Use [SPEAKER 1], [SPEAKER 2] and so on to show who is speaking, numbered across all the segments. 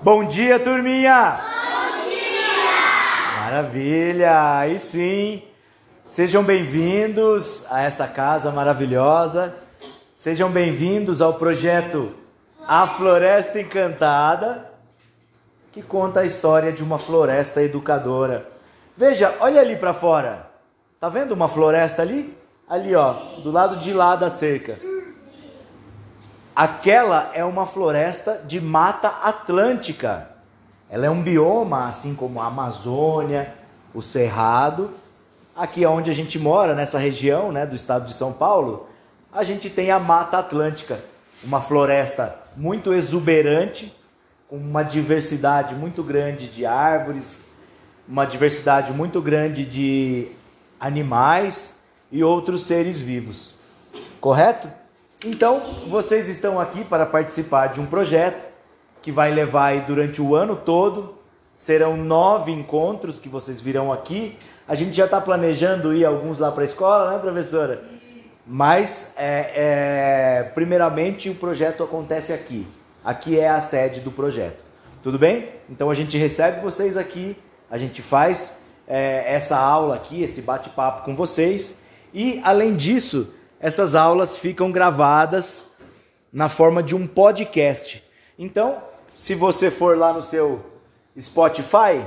[SPEAKER 1] Bom dia, turminha! Bom dia! Maravilha! Aí sim! Sejam bem-vindos a essa casa maravilhosa. Sejam bem-vindos ao projeto A Floresta Encantada, que conta a história de uma floresta educadora. Veja, olha ali para fora. Tá vendo uma floresta ali? Ali, ó, do lado de lá da cerca. Aquela é uma floresta de mata atlântica. Ela é um bioma, assim como a Amazônia, o Cerrado. Aqui é onde a gente mora, nessa região né, do estado de São Paulo, a gente tem a Mata Atlântica, uma floresta muito exuberante, com uma diversidade muito grande de árvores, uma diversidade muito grande de animais e outros seres vivos. Correto? Então, vocês estão aqui para participar de um projeto que vai levar durante o ano todo. Serão nove encontros que vocês virão aqui. A gente já está planejando ir alguns lá para a escola, né, professora? Mas, é, é, primeiramente, o projeto acontece aqui. Aqui é a sede do projeto. Tudo bem? Então, a gente recebe vocês aqui, a gente faz é, essa aula aqui, esse bate-papo com vocês. E, além disso, essas aulas ficam gravadas na forma de um podcast. Então, se você for lá no seu Spotify,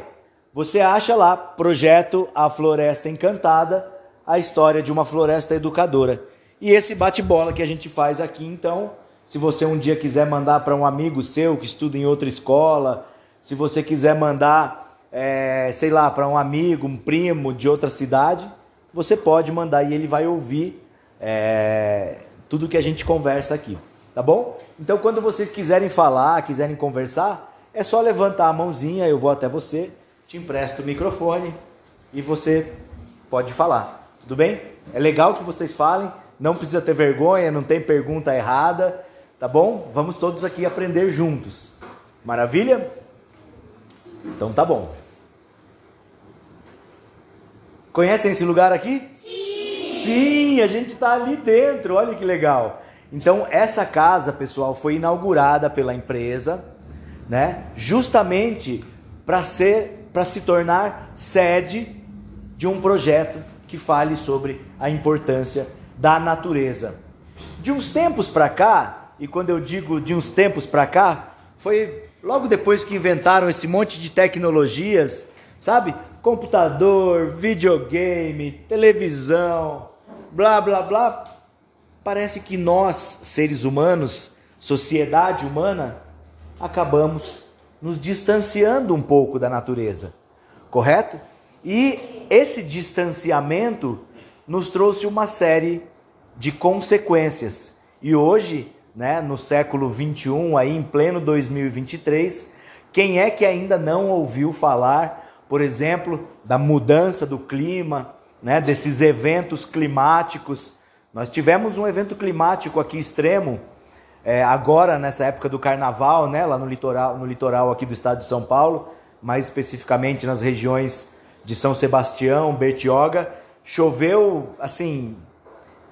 [SPEAKER 1] você acha lá Projeto A Floresta Encantada, a história de uma floresta educadora. E esse bate-bola que a gente faz aqui, então, se você um dia quiser mandar para um amigo seu que estuda em outra escola, se você quiser mandar, é, sei lá, para um amigo, um primo de outra cidade, você pode mandar e ele vai ouvir é, tudo que a gente conversa aqui, tá bom? Então, quando vocês quiserem falar, quiserem conversar, é só levantar a mãozinha, eu vou até você, te empresto o microfone e você pode falar, tudo bem? É legal que vocês falem, não precisa ter vergonha, não tem pergunta errada, tá bom? Vamos todos aqui aprender juntos. Maravilha? Então tá bom. Conhecem esse lugar aqui? Sim, a gente está ali dentro, olha que legal. Então, essa casa, pessoal, foi inaugurada pela empresa, né? Justamente para ser, para se tornar sede de um projeto que fale sobre a importância da natureza. De uns tempos para cá, e quando eu digo de uns tempos para cá, foi logo depois que inventaram esse monte de tecnologias, sabe? Computador, videogame, televisão, blá blá blá. Parece que nós, seres humanos, sociedade humana, acabamos nos distanciando um pouco da natureza, correto? E esse distanciamento nos trouxe uma série de consequências. E hoje, né, no século 21, aí em pleno 2023, quem é que ainda não ouviu falar, por exemplo, da mudança do clima, né, desses eventos climáticos. Nós tivemos um evento climático aqui extremo, é, agora nessa época do carnaval, né, lá no litoral, no litoral aqui do estado de São Paulo, mais especificamente nas regiões de São Sebastião, Bertioga, choveu assim,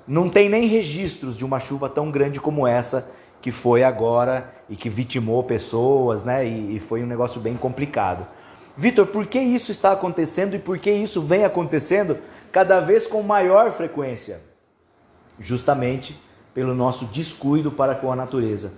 [SPEAKER 1] não tem nem registros de uma chuva tão grande como essa que foi agora e que vitimou pessoas, né? E, e foi um negócio bem complicado. Vitor, por que isso está acontecendo e por que isso vem acontecendo cada vez com maior frequência? Justamente pelo nosso descuido para com a natureza.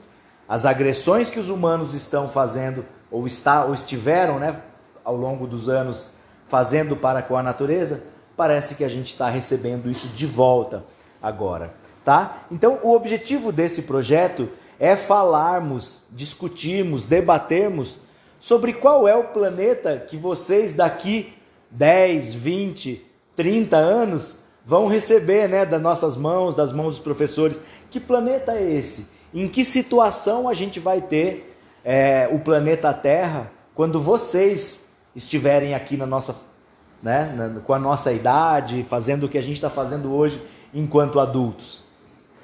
[SPEAKER 1] As agressões que os humanos estão fazendo ou, está, ou estiveram né, ao longo dos anos fazendo para com a natureza, parece que a gente está recebendo isso de volta agora, tá? Então, o objetivo desse projeto é falarmos, discutirmos, debatermos sobre qual é o planeta que vocês daqui 10, 20, 30 anos vão receber, né, das nossas mãos, das mãos dos professores. Que planeta é esse? Em que situação a gente vai ter é, o planeta Terra quando vocês estiverem aqui na nossa, né, na, com a nossa idade, fazendo o que a gente está fazendo hoje enquanto adultos?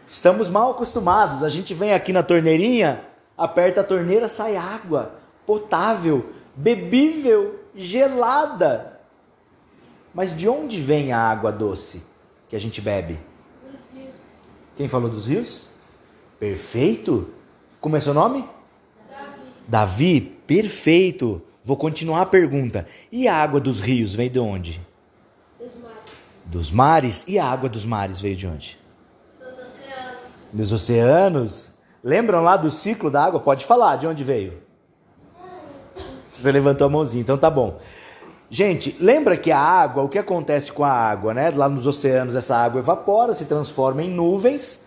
[SPEAKER 1] Estamos mal acostumados. A gente vem aqui na torneirinha, aperta a torneira, sai água potável, bebível, gelada. Mas de onde vem a água doce que a gente bebe? Quem falou dos rios? Perfeito. Como é seu nome? Davi. Davi, perfeito. Vou continuar a pergunta. E a água dos rios veio de onde?
[SPEAKER 2] Dos mares.
[SPEAKER 1] Dos mares? E a água dos mares veio de onde?
[SPEAKER 2] Dos oceanos.
[SPEAKER 1] Dos oceanos? Lembram lá do ciclo da água? Pode falar, de onde veio? Você levantou a mãozinha, então tá bom. Gente, lembra que a água, o que acontece com a água, né? Lá nos oceanos, essa água evapora, se transforma em nuvens.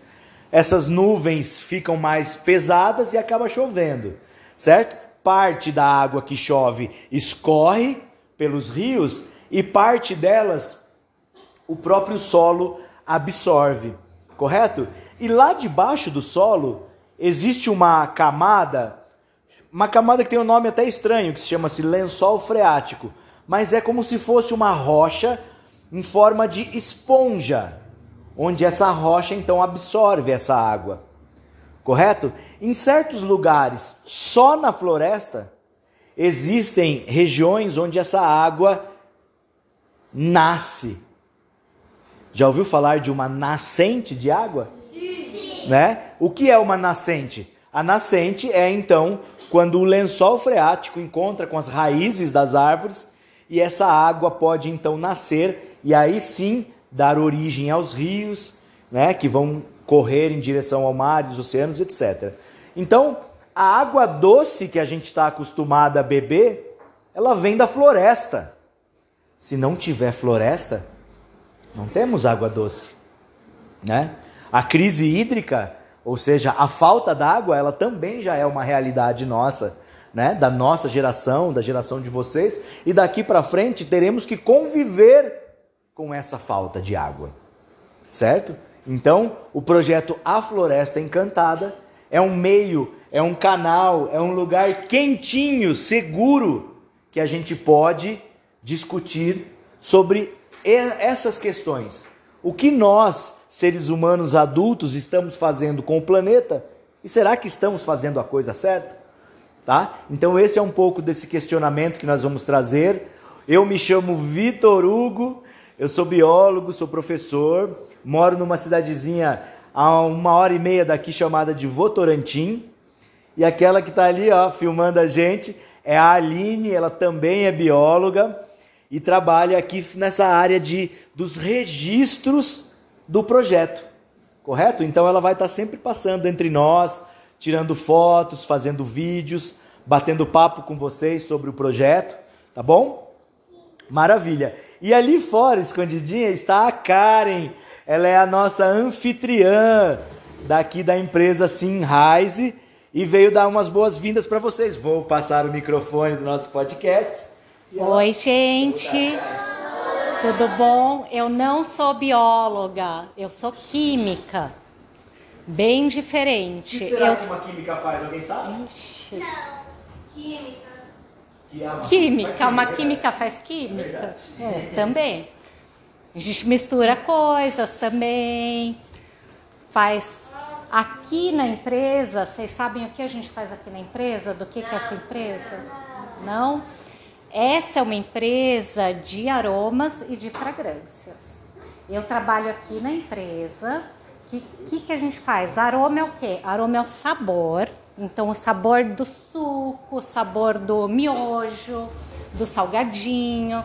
[SPEAKER 1] Essas nuvens ficam mais pesadas e acaba chovendo, certo? Parte da água que chove escorre pelos rios e parte delas o próprio solo absorve, correto? E lá debaixo do solo existe uma camada, uma camada que tem um nome até estranho, que se chama-se lençol freático mas é como se fosse uma rocha em forma de esponja, onde essa rocha então absorve essa água. Correto? Em certos lugares, só na floresta, existem regiões onde essa água nasce. Já ouviu falar de uma nascente de água? Sim. Né? O que é uma nascente? A nascente é então quando o lençol freático encontra com as raízes das árvores e essa água pode então nascer e aí sim dar origem aos rios, né, que vão correr em direção ao mar, os oceanos, etc. Então, a água doce que a gente está acostumado a beber, ela vem da floresta. Se não tiver floresta, não temos água doce, né? A crise hídrica, ou seja, a falta d'água, ela também já é uma realidade nossa né, da nossa geração, da geração de vocês, e daqui para frente teremos que conviver com essa falta de água. Certo? Então, o projeto A Floresta Encantada é um meio, é um canal, é um lugar quentinho, seguro que a gente pode discutir sobre essas questões. O que nós, seres humanos adultos, estamos fazendo com o planeta? E será que estamos fazendo a coisa certa? Tá? Então esse é um pouco desse questionamento que nós vamos trazer. Eu me chamo Vitor Hugo, eu sou biólogo, sou professor, moro numa cidadezinha a uma hora e meia daqui chamada de Votorantim. E aquela que está ali, ó, filmando a gente, é a Aline, ela também é bióloga e trabalha aqui nessa área de dos registros do projeto. Correto? Então ela vai estar tá sempre passando entre nós, tirando fotos, fazendo vídeos, batendo papo com vocês sobre o projeto, tá bom? Maravilha. E ali fora, escondidinha, está a Karen. Ela é a nossa anfitriã daqui da empresa Simrise e veio dar umas boas-vindas para vocês. Vou passar o microfone do nosso podcast.
[SPEAKER 3] Oi, gente. Tudo bom? Eu não sou bióloga, eu sou química. Bem diferente.
[SPEAKER 1] O que será eu... que uma química faz? Alguém sabe? Ixi. Não.
[SPEAKER 2] Química.
[SPEAKER 3] Que é uma química, uma química faz química. É, também. A gente mistura coisas também. Faz aqui na empresa, vocês sabem o que a gente faz aqui na empresa? Do que, que é essa empresa? Não? Essa é uma empresa de aromas e de fragrâncias. Eu trabalho aqui na empresa que, que, que a gente faz? Aroma é o quê? Aroma é o sabor. Então, o sabor do suco, o sabor do miojo, do salgadinho.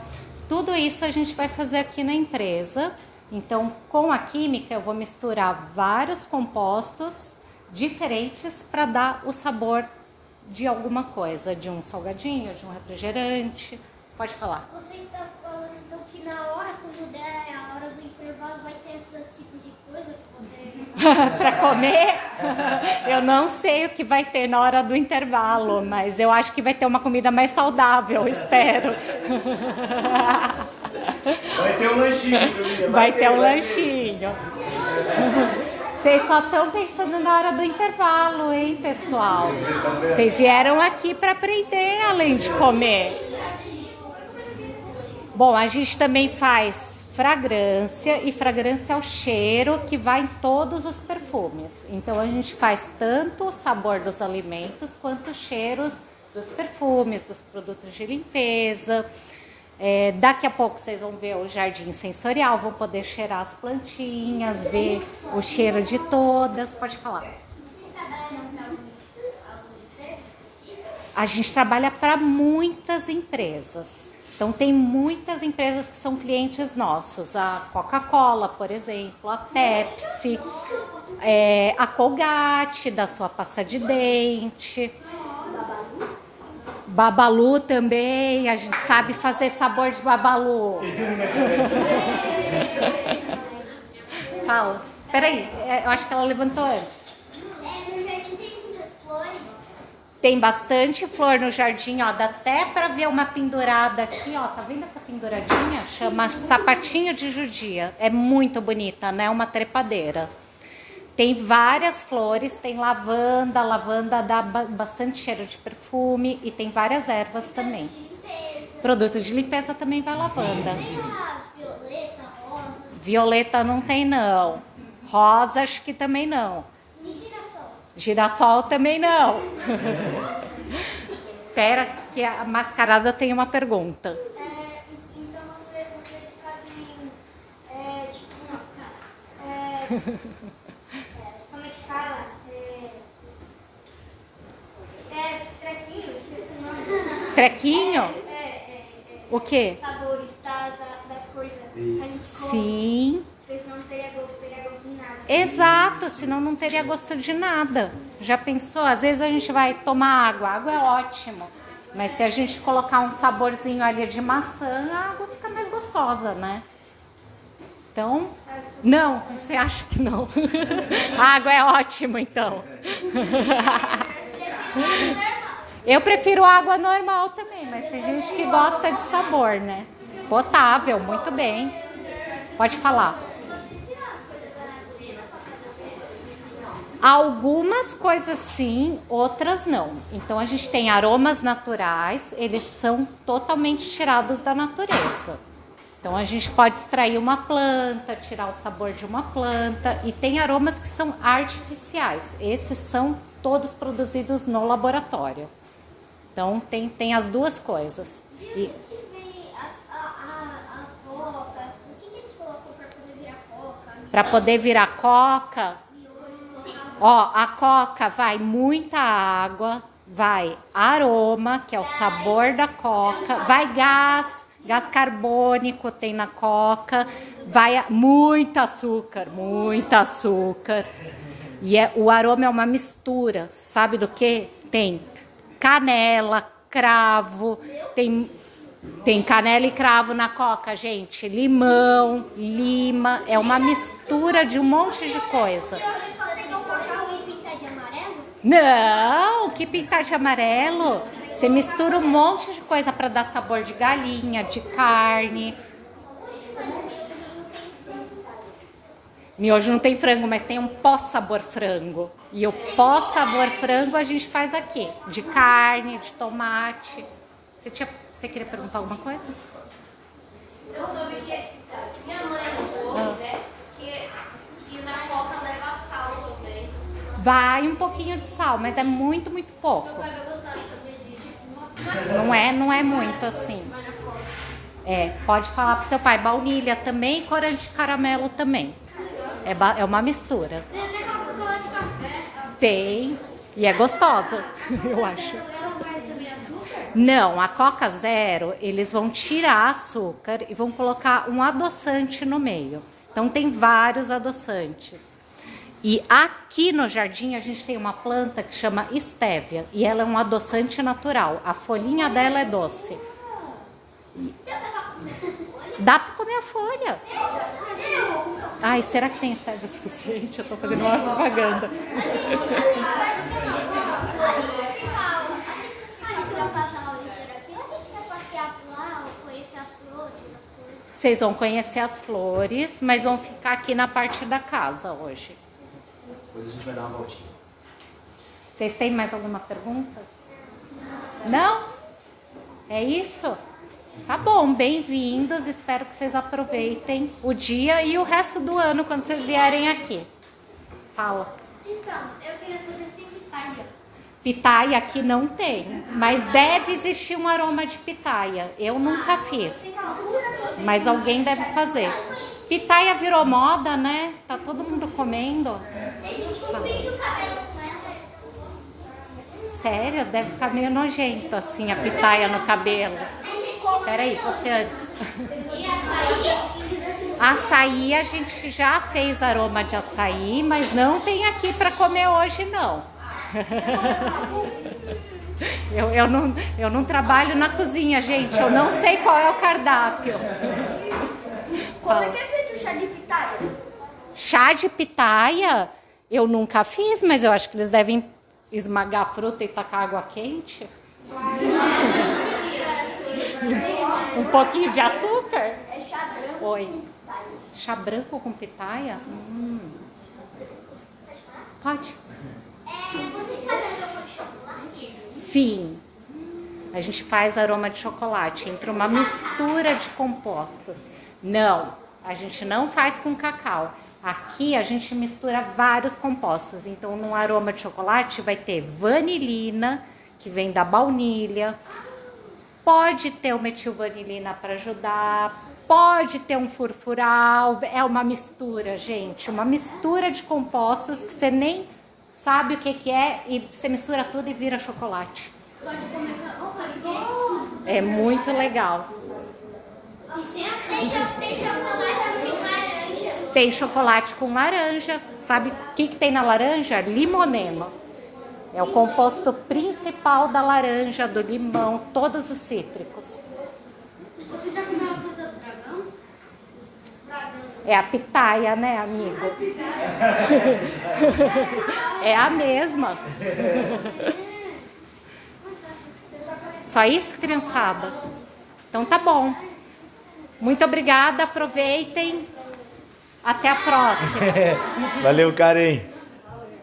[SPEAKER 3] Tudo isso a gente vai fazer aqui na empresa. Então, com a química, eu vou misturar vários compostos diferentes para dar o sabor de alguma coisa, de um salgadinho, de um refrigerante. Pode falar.
[SPEAKER 2] Você está falando então que na hora, quando der a hora do intervalo, vai ter esses tipos de coisa
[SPEAKER 3] para comer? Eu não sei o que vai ter na hora do intervalo, mas eu acho que vai ter uma comida mais saudável, espero.
[SPEAKER 1] Vai ter um lanchinho,
[SPEAKER 3] vai, vai ter, ter um vai lanchinho. Vocês só estão pensando na hora do intervalo, hein, pessoal? Vocês vieram aqui para aprender além de comer. Bom, a gente também faz fragrância e fragrância é o cheiro que vai em todos os perfumes. Então a gente faz tanto o sabor dos alimentos quanto os cheiros dos perfumes, dos produtos de limpeza. É, daqui a pouco vocês vão ver o jardim sensorial, vão poder cheirar as plantinhas, ver o cheiro de todas. Pode falar. a gente trabalha para muitas empresas. Então, tem muitas empresas que são clientes nossos. A Coca-Cola, por exemplo, a Pepsi, é, a Colgate, da sua pasta de dente. Babalu também, a gente sabe fazer sabor de babalu. Fala. Peraí, é, eu acho que ela levantou antes.
[SPEAKER 2] É, no jardim tem muitas flores.
[SPEAKER 3] Tem bastante flor no jardim, ó. Dá até pra ver uma pendurada aqui, ó. Tá vendo essa penduradinha? Chama sapatinho de judia. É muito bonita, né? Uma trepadeira. Tem várias flores, tem lavanda, lavanda dá ba- bastante cheiro de perfume e tem várias ervas também.
[SPEAKER 2] Limpeza.
[SPEAKER 3] Produtos de limpeza também vai lavanda.
[SPEAKER 2] Tem as violetas, rosas
[SPEAKER 3] Violeta não tem não. Rosa acho que também não.
[SPEAKER 2] Girassol.
[SPEAKER 3] Também não. Pera que a mascarada tem uma pergunta.
[SPEAKER 2] É, então você, vocês fazem é, tipo umas caras. É, como é que fala? É, é trequinho, esqueci o nome.
[SPEAKER 3] Trequinho?
[SPEAKER 2] É, é, é,
[SPEAKER 3] O quê?
[SPEAKER 2] sabores tá, da- das coisas. A gente come.
[SPEAKER 3] Sim.
[SPEAKER 2] Vocês não teriam gosto, teria gosto de nada.
[SPEAKER 3] Exato, senão não teria gosto de nada. Já pensou? Às vezes a gente vai tomar água, água é ótimo. Mas se a gente colocar um saborzinho ali de maçã, a água fica mais gostosa, né? Então, não, você acha que não? A água é ótimo, então. Eu prefiro água normal também, mas tem gente que gosta de sabor, né? Potável, muito bem. Pode falar. Algumas coisas sim, outras não. Então a gente tem aromas naturais, eles são totalmente tirados da natureza. Então a gente pode extrair uma planta, tirar o sabor de uma planta e tem aromas que são artificiais. Esses são todos produzidos no laboratório. Então tem, tem as duas coisas. E-
[SPEAKER 2] onde que vem as- a, a, a coca? O que, que eles colocam pra poder virar coca?
[SPEAKER 3] Para poder virar coca, Ó, a coca vai muita água, vai aroma, que é o sabor da coca, vai gás, gás carbônico tem na coca, vai muito açúcar, muito açúcar. E é, o aroma é uma mistura, sabe do que? Tem canela, cravo, tem tem canela e cravo na coca, gente, limão, lima, é uma mistura de um monte de coisa.
[SPEAKER 2] Você só tem que colocar e pintar de amarelo?
[SPEAKER 3] Não, que pintar de amarelo. Você mistura um monte de coisa para dar sabor de galinha, de carne. Miojo não tem frango, mas tem um pó-sabor frango. E o pó-sabor frango a gente faz aqui, de carne, de tomate. Você, tinha, você queria perguntar alguma coisa?
[SPEAKER 4] Eu soube que minha mãe falou, né? Que, que na coca leva sal também.
[SPEAKER 3] Vai um pouquinho de sal, mas é muito, muito pouco.
[SPEAKER 4] Meu pai vai gostar de saber disso.
[SPEAKER 3] Não é, não é muito assim. É, pode falar pro seu pai, baunilha também, corante de caramelo também. É, é uma mistura.
[SPEAKER 4] Tem.
[SPEAKER 3] E é gostosa, eu acho. Não, a Coca Zero, eles vão tirar açúcar e vão colocar um adoçante no meio. Então tem vários adoçantes. E aqui no jardim a gente tem uma planta que chama estévia e ela é um adoçante natural. A folhinha dela é doce. Dá para comer a folha. Ai, será que tem estévia suficiente? Eu tô fazendo uma propaganda. Vocês vão conhecer as flores, mas vão ficar aqui na parte da casa hoje.
[SPEAKER 1] Depois a gente vai dar uma voltinha.
[SPEAKER 3] Vocês têm mais alguma pergunta? Não? É isso? Tá bom, bem-vindos. Espero que vocês aproveitem o dia e o resto do ano quando vocês vierem aqui. Fala.
[SPEAKER 2] Então, eu queria saber se tem pitaia.
[SPEAKER 3] Pitaia aqui não tem, mas deve existir um aroma de pitaia. Eu nunca fiz, mas alguém deve fazer. Pitaia virou moda, né? Tá todo mundo comendo.
[SPEAKER 2] Tem gente o cabelo com ela.
[SPEAKER 3] sério, deve ficar meio nojento assim a pitaia no cabelo. Peraí, você antes.
[SPEAKER 4] E açaí?
[SPEAKER 3] Açaí a gente já fez aroma de açaí, mas não tem aqui para comer hoje não. Eu, eu, não, eu não trabalho na cozinha, gente. Eu não sei qual é o cardápio.
[SPEAKER 2] Como é que é feito o chá de pitaia?
[SPEAKER 3] Chá de pitaia eu nunca fiz, mas eu acho que eles devem esmagar a fruta e tacar água quente. Um pouquinho de açúcar?
[SPEAKER 2] É chá branco.
[SPEAKER 3] Oi. Chá branco com pitaia? Hum. Pode.
[SPEAKER 2] É, vocês fazem aroma de chocolate?
[SPEAKER 3] Sim. A gente faz aroma de chocolate entre uma mistura de compostos. Não, a gente não faz com cacau. Aqui a gente mistura vários compostos. Então, no aroma de chocolate vai ter vanilina, que vem da baunilha. Pode ter o metilvanilina para ajudar. Pode ter um furfural. É uma mistura, gente. Uma mistura de compostos que você nem sabe o que, que é e você mistura tudo e vira chocolate. É muito legal.
[SPEAKER 4] Tem chocolate tem laranja.
[SPEAKER 3] Tem chocolate com laranja. Sabe o que, que tem na laranja? Limonema. É o composto principal da laranja, do limão, todos os cítricos.
[SPEAKER 4] Você já comeu a fruta do dragão?
[SPEAKER 3] É a pitaia, né, amigo? É a mesma. Só isso, criançada? Então tá bom. Muito obrigada, aproveitem. Até a próxima.
[SPEAKER 1] Valeu, Karen.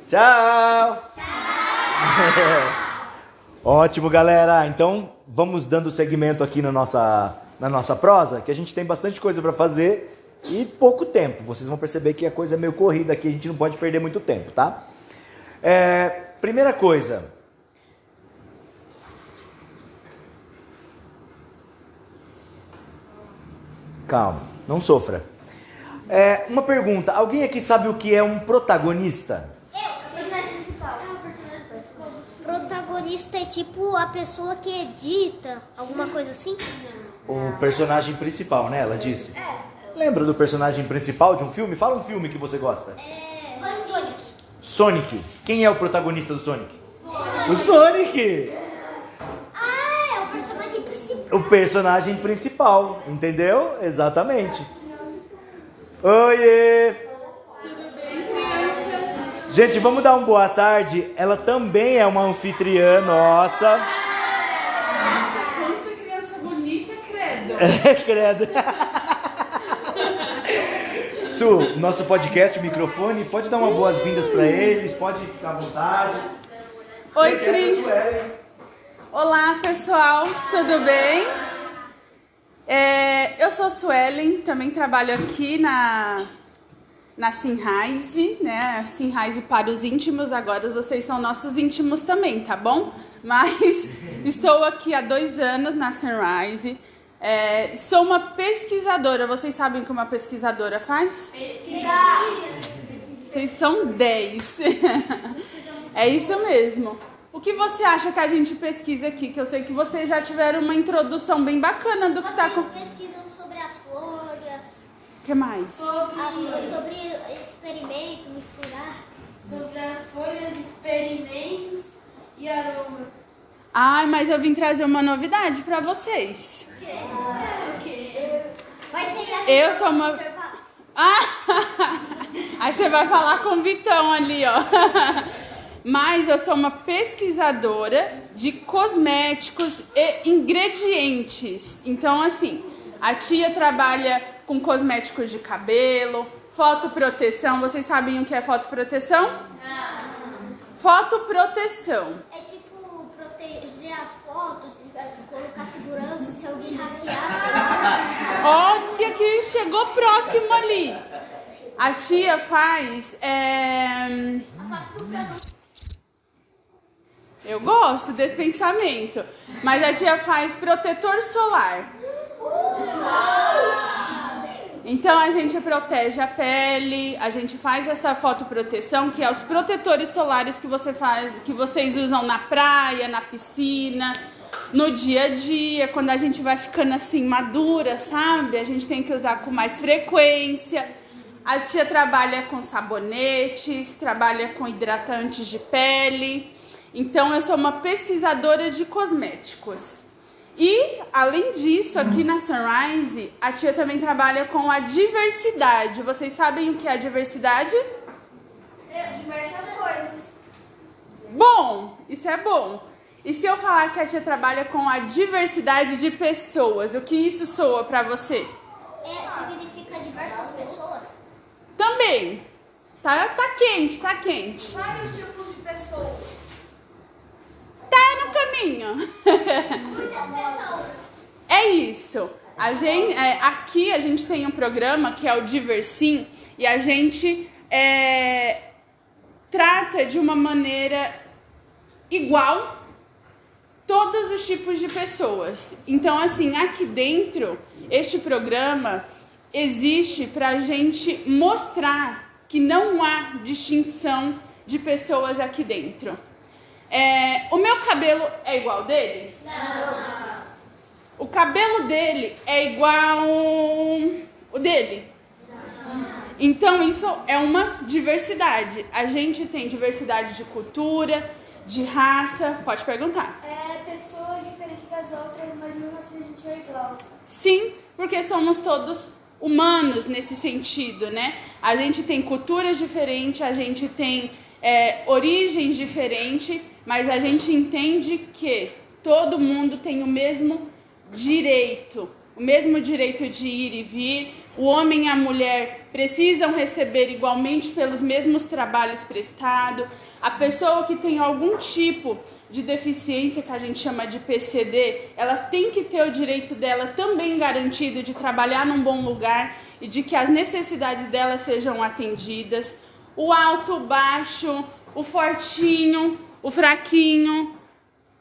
[SPEAKER 1] Tchau. Ótimo, galera. Então, vamos dando segmento aqui na nossa, na nossa prosa, que a gente tem bastante coisa para fazer e pouco tempo. Vocês vão perceber que a coisa é meio corrida aqui, a gente não pode perder muito tempo, tá? É, primeira coisa. Calma, não sofra. É, uma pergunta: alguém aqui sabe o que é um protagonista?
[SPEAKER 2] Personagem principal.
[SPEAKER 4] É o personagem principal do filme.
[SPEAKER 5] Protagonista é tipo a pessoa que edita, alguma coisa assim?
[SPEAKER 1] O personagem principal, né? Ela disse. Lembra do personagem principal de um filme? Fala um filme que você gosta.
[SPEAKER 5] É. Sonic.
[SPEAKER 1] Sonic. Quem é o protagonista do Sonic? O Sonic!
[SPEAKER 5] Ah, é o personagem principal.
[SPEAKER 1] O personagem principal, entendeu? Exatamente. Oiê! Gente, vamos dar uma boa tarde. Ela também é uma anfitriã nossa.
[SPEAKER 6] Quanta criança bonita, credo.
[SPEAKER 1] É, credo. Su, nosso podcast, o microfone, pode dar uma boas-vindas para eles, pode ficar à vontade.
[SPEAKER 6] Oi, Cris. Olá, pessoal, tudo bem? É, eu sou Suelen, também trabalho aqui na, na Sinrise, né? Sinrise para os íntimos, agora vocês são nossos íntimos também, tá bom? Mas estou aqui há dois anos na Sunrise. É, sou uma pesquisadora. Vocês sabem o que uma pesquisadora faz? Vocês são 10. é isso mesmo. O que você acha que a gente pesquisa aqui? Que eu sei que vocês já tiveram uma introdução bem bacana do que tá
[SPEAKER 5] Vocês
[SPEAKER 6] com.
[SPEAKER 5] pesquisam sobre as folhas,
[SPEAKER 6] O que mais?
[SPEAKER 5] as- sobre experimento, misturar.
[SPEAKER 4] Sobre as folhas, experimentos e aromas.
[SPEAKER 6] Ai, mas eu vim trazer uma novidade pra vocês.
[SPEAKER 5] Vai ter aqui
[SPEAKER 6] Eu sou uma-. Ah! Aí você vai falar com o Vitão ali, ó. Mas eu sou uma pesquisadora de cosméticos e ingredientes. Então, assim, a tia trabalha com cosméticos de cabelo, fotoproteção. Vocês sabem o que é fotoproteção? Fotoproteção.
[SPEAKER 5] É tipo proteger as fotos, colocar segurança se alguém hackear.
[SPEAKER 6] Olha que chegou próximo ali. A tia faz. é, Eu gosto desse pensamento. Mas a tia faz protetor solar. Então a gente protege a pele, a gente faz essa fotoproteção, que é os protetores solares que você faz, que vocês usam na praia, na piscina, no dia a dia, quando a gente vai ficando assim madura, sabe? A gente tem que usar com mais frequência. A tia trabalha com sabonetes, trabalha com hidratantes de pele. Então eu sou uma pesquisadora de cosméticos. E, além disso, aqui na Sunrise, a tia também trabalha com a diversidade. Vocês sabem o que é a diversidade?
[SPEAKER 2] É, diversas coisas.
[SPEAKER 6] Bom, isso é bom. E se eu falar que a tia trabalha com a diversidade de pessoas, o que isso soa pra você?
[SPEAKER 5] É, significa diversas pessoas?
[SPEAKER 6] Também. Tá, tá quente, tá quente.
[SPEAKER 2] Vários tipos de pessoas.
[SPEAKER 5] Muitas pessoas.
[SPEAKER 6] É isso. A gente, é, aqui a gente tem um programa que é o Diversim e a gente é, trata de uma maneira igual todos os tipos de pessoas. Então, assim, aqui dentro, este programa existe para a gente mostrar que não há distinção de pessoas aqui dentro. É, o meu cabelo é igual dele? O cabelo dele é igual o dele. Então isso é uma diversidade. A gente tem diversidade de cultura, de raça. Pode perguntar.
[SPEAKER 2] É pessoas diferentes das outras, mas mesmo assim a gente é igual.
[SPEAKER 6] Sim, porque somos todos humanos nesse sentido, né? A gente tem culturas diferentes, a gente tem é, origens diferentes, mas a gente entende que todo mundo tem o mesmo direito, o mesmo direito de ir e vir. O homem e a mulher precisam receber igualmente pelos mesmos trabalhos prestados. A pessoa que tem algum tipo de deficiência que a gente chama de PCD, ela tem que ter o direito dela também garantido de trabalhar num bom lugar e de que as necessidades dela sejam atendidas. O alto, o baixo, o fortinho, o fraquinho,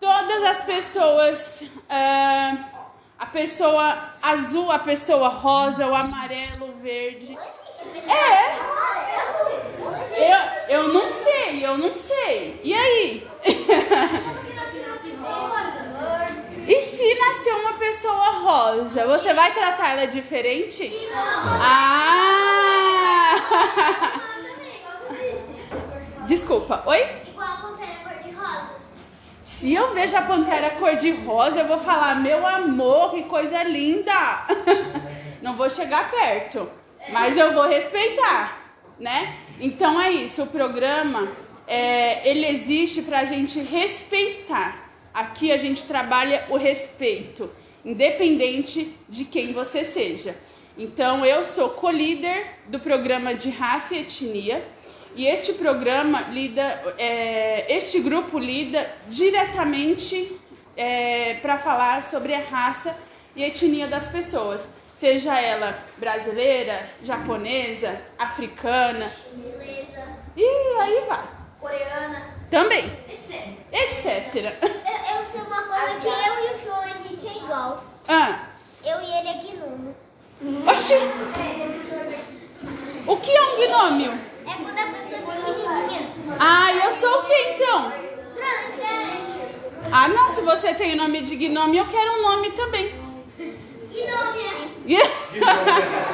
[SPEAKER 6] todas as pessoas, ah, a pessoa azul, a pessoa rosa, o amarelo, o verde. É, eu, eu não sei, eu não sei. E aí? E se nascer uma pessoa rosa, você vai tratar ela diferente? Ah! Desculpa, oi?
[SPEAKER 5] Igual a pantera cor-de-rosa.
[SPEAKER 6] Se eu vejo a pantera cor-de-rosa, eu vou falar, meu amor, que coisa linda! Não vou chegar perto, mas eu vou respeitar, né? Então é isso, o programa, é, ele existe para a gente respeitar. Aqui a gente trabalha o respeito, independente de quem você seja. Então eu sou co-líder do programa de raça e etnia. E este programa lida, é, este grupo lida diretamente para falar sobre a raça e etnia das pessoas, seja ela brasileira, japonesa, africana,
[SPEAKER 5] Beleza.
[SPEAKER 6] e aí vai.
[SPEAKER 2] Coreana,
[SPEAKER 6] Também,
[SPEAKER 2] etc.
[SPEAKER 6] etc.
[SPEAKER 5] Eu, eu sei uma coisa que eu e o João Henrique é igual.
[SPEAKER 6] Ah,
[SPEAKER 5] Eu e ele é gnomo.
[SPEAKER 6] oxi! O que é um gnômio?
[SPEAKER 5] É quando a pessoa é pequenininha.
[SPEAKER 6] Ah, eu sou o que então?
[SPEAKER 5] Pronto.
[SPEAKER 6] Ah, não, se você tem o nome de gnome, eu quero um nome também.
[SPEAKER 5] Gnome.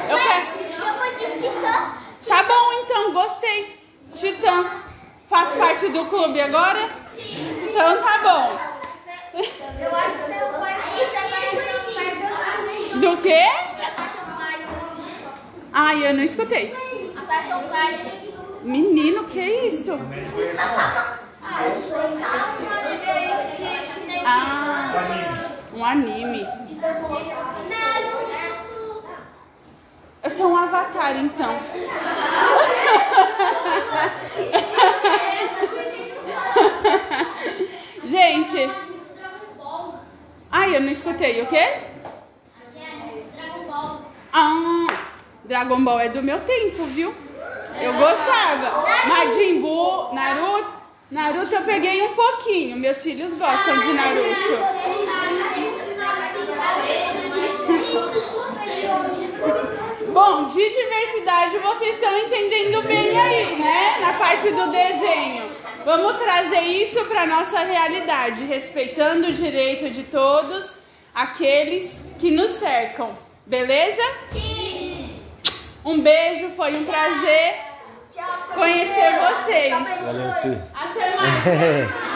[SPEAKER 6] Eu quero.
[SPEAKER 5] Me chama de Titã.
[SPEAKER 6] Tá bom, então, gostei. Titã, faz parte do clube agora? Então tá bom.
[SPEAKER 2] Eu acho que você não vai
[SPEAKER 6] Do quê?
[SPEAKER 2] vai
[SPEAKER 6] Ai, eu não escutei. Menino, que isso? Ah, um anime. Eu sou um avatar, então. Gente, ai, eu não escutei. O quê? Ah, Dragon Ball é do meu tempo, viu? Eu gostava. Majin Buu, Naruto. Naruto eu peguei um pouquinho. Meus filhos gostam de Naruto. Bom, de diversidade vocês estão entendendo bem aí, né? Na parte do desenho. Vamos trazer isso para nossa realidade, respeitando o direito de todos aqueles que nos cercam. Beleza? Sim. Um beijo, foi um prazer conhecer vocês.
[SPEAKER 1] Valeu, Su.
[SPEAKER 6] Até mais.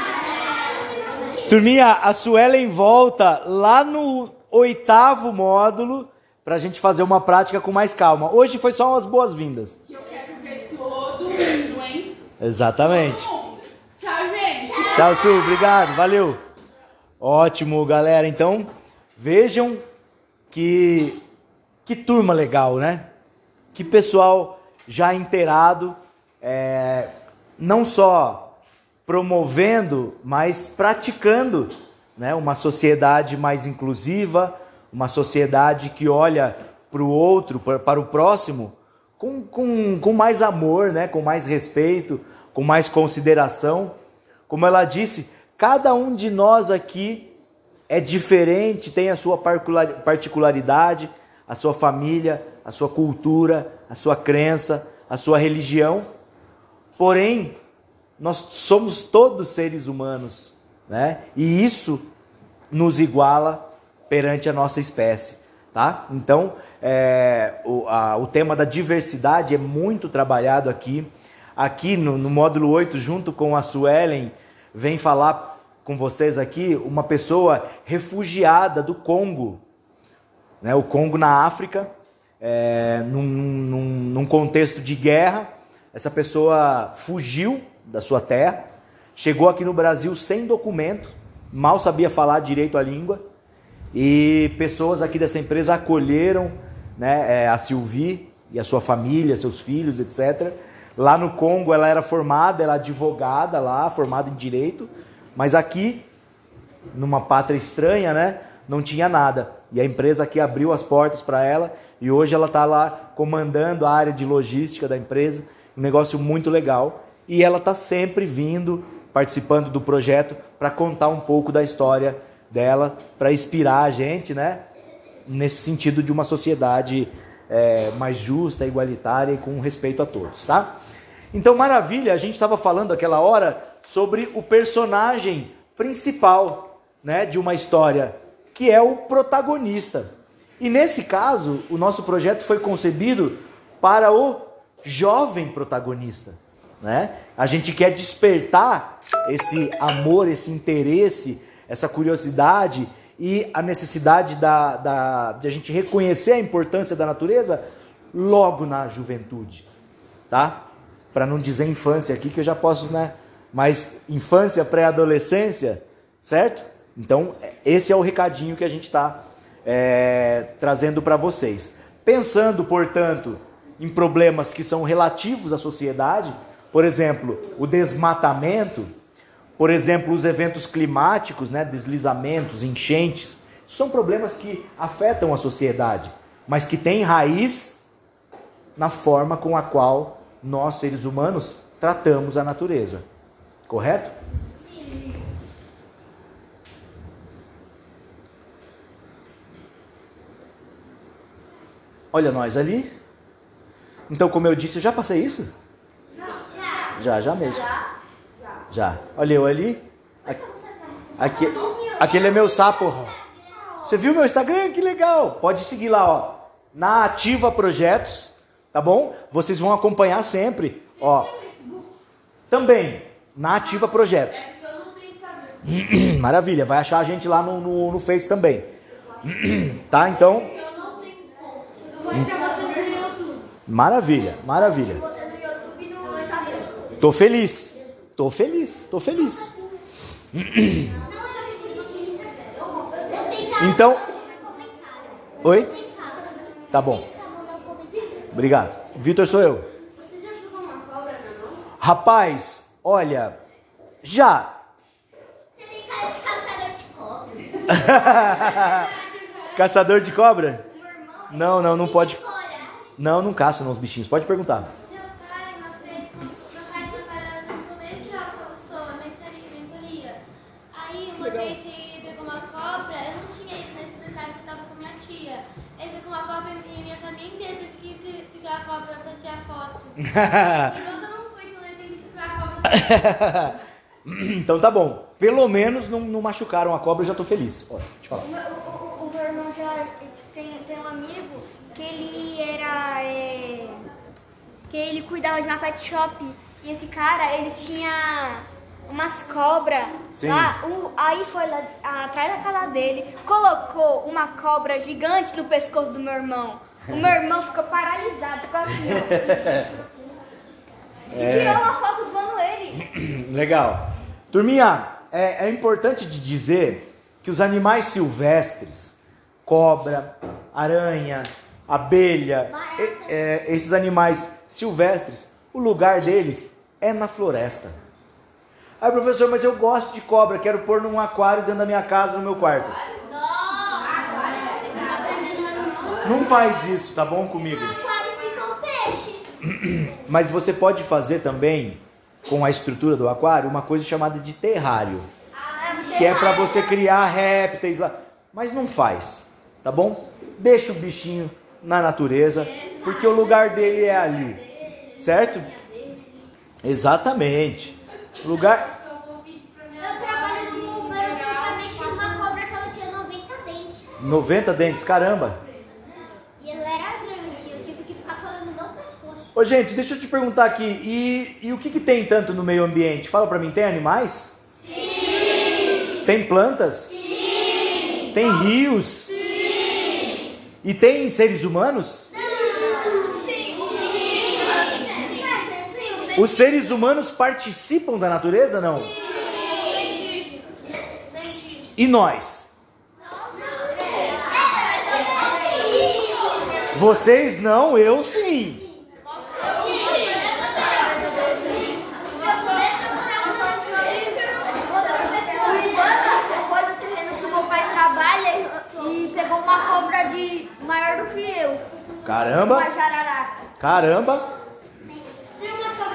[SPEAKER 1] Turminha, a Suelen volta lá no oitavo módulo pra gente fazer uma prática com mais calma. Hoje foi só umas boas-vindas.
[SPEAKER 6] Eu quero ver todo mundo, hein?
[SPEAKER 1] Exatamente.
[SPEAKER 6] Mundo. Tchau, gente.
[SPEAKER 1] Tchau, Su. Obrigado. Valeu. Ótimo, galera. Então, vejam que que turma legal, né? Que pessoal já inteirado, é, não só promovendo, mas praticando né? uma sociedade mais inclusiva, uma sociedade que olha para o outro, para o próximo, com, com, com mais amor, né? com mais respeito, com mais consideração. Como ela disse, cada um de nós aqui é diferente, tem a sua particular- particularidade, a sua família, a sua cultura, a sua crença, a sua religião. Porém, nós somos todos seres humanos, né? E isso nos iguala perante a nossa espécie, tá? Então, é, o, a- o tema da diversidade é muito trabalhado aqui. Aqui no, no módulo 8, junto com a Suelen, vem falar com vocês aqui uma pessoa refugiada do Congo, né? O Congo na África, é, num, num, num contexto de guerra, essa pessoa fugiu da sua terra, chegou aqui no Brasil sem documento, mal sabia falar direito a língua, e pessoas aqui dessa empresa acolheram né, é, a Sylvie e a sua família, seus filhos, etc. Lá no Congo ela era formada, ela era advogada lá, formada em direito, mas aqui numa pátria estranha, né? Não tinha nada. E a empresa aqui abriu as portas para ela e hoje ela está lá comandando a área de logística da empresa, um negócio muito legal. E ela está sempre vindo, participando do projeto para contar um pouco da história dela, para inspirar a gente, né? Nesse sentido de uma sociedade é, mais justa, igualitária e com respeito a todos, tá? Então, maravilha, a gente estava falando aquela hora sobre o personagem principal né, de uma história, que é o protagonista. E nesse caso, o nosso projeto foi concebido para o jovem protagonista. Né? A gente quer despertar esse amor, esse interesse, essa curiosidade e a necessidade da, da, de a gente reconhecer a importância da natureza logo na juventude. Tá? Para não dizer infância aqui, que eu já posso, né? Mas infância, pré-adolescência, certo? Então, esse é o recadinho que a gente está trazendo para vocês. Pensando, portanto, em problemas que são relativos à sociedade, por exemplo, o desmatamento, por exemplo, os eventos climáticos, né, deslizamentos, enchentes, são problemas que afetam a sociedade, mas que têm raiz na forma com a qual nós, seres humanos, tratamos a natureza. Correto? Olha nós ali. Então, como eu disse, eu já passei isso? Já, já mesmo. Já. Olha eu ali. Aqui, aquele é meu sapo. Você viu meu Instagram? Que legal. Pode seguir lá, ó. Na Ativa Projetos, tá bom? Vocês vão acompanhar sempre, ó. Também na Ativa Projetos. Maravilha, vai achar a gente lá no, no, no Face também. Tá? Então, maravilha, maravilha. Tô feliz. Tô feliz, tô feliz. Então, oi? Tá bom. Obrigado. Vitor sou eu.
[SPEAKER 2] Você já jogou uma cobra na mão?
[SPEAKER 1] Rapaz, olha, já.
[SPEAKER 5] Você tem cara de caçador de cobra.
[SPEAKER 1] Caçador de cobra? Não, não, não pode. Não, não caça não os bichinhos. Pode perguntar.
[SPEAKER 4] Meu pai, uma vez, meu pai trabalhava no meio que a pessoa, mentoria, mentoria. Aí uma vez ele pegou uma cobra, eu não tinha ido nesse mercado que tava com minha tia. Ele pegou uma cobra e
[SPEAKER 2] minha família inteira teve que segurar a cobra pra tirar foto. Então eu não fui, então eu tenho que segurar a cobra.
[SPEAKER 1] então tá bom. Pelo menos não, não machucaram a cobra, eu já tô feliz. Olha, deixa eu
[SPEAKER 2] O o- o meu irmão já tem, tem um amigo que ele era. é, que ele cuidava de uma pet shop. E esse cara, ele tinha umas cobras
[SPEAKER 1] Sim.
[SPEAKER 2] lá. O, aí foi lá atrás da casa dele, colocou uma cobra gigante no pescoço do meu irmão. O meu irmão ficou paralisado, ficou assim. E tirou uma foto zoando ele.
[SPEAKER 1] Legal. Turminha, é, é importante de dizer que os animais silvestres, cobra, aranha, abelha, e- é, esses animais silvestres, o lugar deles é na floresta. Aí, professor, mas eu gosto de cobra, quero pôr num aquário dentro da minha casa, no meu quarto. Não faz isso, tá bom comigo?
[SPEAKER 5] No aquário fica o peixe.
[SPEAKER 1] Mas você pode fazer também, com a estrutura do aquário, uma coisa chamada de terrário. Que é para você criar répteis lá. Mas não faz, tá bom? Deixa o bichinho na natureza, porque o lugar dele é ali. Certo? Exatamente. O lugar.
[SPEAKER 5] Eu trabalho no Uber, eu chamei tinha uma cobra que ela tinha 90 dentes.
[SPEAKER 1] 90 dentes, caramba.
[SPEAKER 5] E ela era grande, eu tive que ficar colando no meu pescoço.
[SPEAKER 1] Ô, gente, deixa eu te perguntar aqui. E, e o que, que tem tanto no meio ambiente? Fala pra mim, tem animais? Sim. Tem plantas? Sim. Tem rios? Sim. E tem seres humanos? Os seres humanos participam da natureza, não? E nós? Vocês não, eu sim.
[SPEAKER 2] Foi no terreno que meu pai trabalha e pegou uma cobra de maior do que eu.
[SPEAKER 1] Caramba,
[SPEAKER 2] Uma jararaca.
[SPEAKER 1] caramba.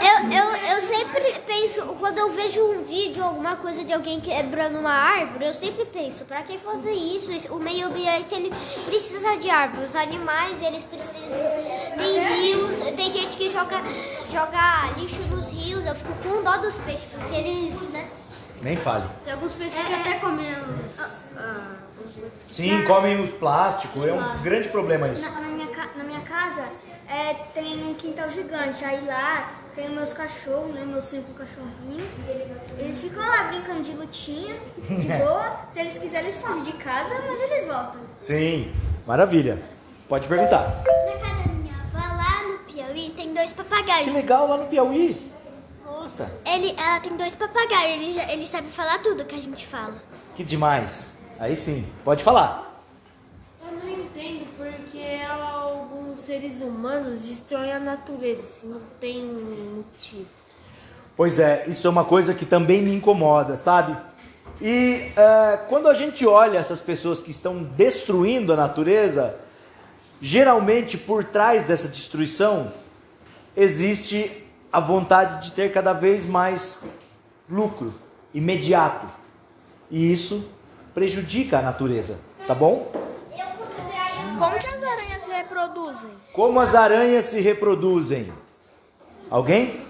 [SPEAKER 5] Eu, eu, eu sempre penso, quando eu vejo um vídeo, alguma coisa de alguém quebrando uma árvore, eu sempre penso, pra que fazer isso? Isso- O meio ambiente, ele precisa de árvores, os animais, eles precisam. Tem rios, tem gente que joga, joga lixo nos rios, eu fico com dó dos peixes, porque eles, né?
[SPEAKER 1] Nem fale.
[SPEAKER 5] Tem alguns peixes que até comem os...
[SPEAKER 1] Sim, comem os plásticos, é um grande problema isso.
[SPEAKER 2] Na, na minha, na minha casa é, tem um quintal gigante. Aí lá tem meus cachorros, né? Meus cinco cachorrinhos. Eles ficam lá brincando de lutinha, de boa. Se eles quiserem, eles fogem de casa, mas eles voltam.
[SPEAKER 1] Sim, maravilha. Pode perguntar.
[SPEAKER 5] Na casa da minha avó, lá no Piauí, tem dois
[SPEAKER 1] Que
[SPEAKER 5] papagaios.
[SPEAKER 1] legal lá no Piauí. Nossa,
[SPEAKER 5] Ele, ela tem dois papagaios, ele, já- ele sabe falar tudo que a gente fala.
[SPEAKER 1] que demais. Aí sim, pode falar.
[SPEAKER 7] Eu não entendo porque alguns seres humanos destroem a natureza, se não tem motivo.
[SPEAKER 1] Pois é, isso é uma coisa que também me incomoda, sabe? E é, quando a gente olha essas pessoas que estão destruindo a natureza, geralmente por trás dessa destruição existe a vontade de ter cada vez mais lucro imediato. E isso prejudica a natureza, tá bom?
[SPEAKER 2] Como que as aranhas se reproduzem?
[SPEAKER 1] Como as aranhas se reproduzem? Alguém?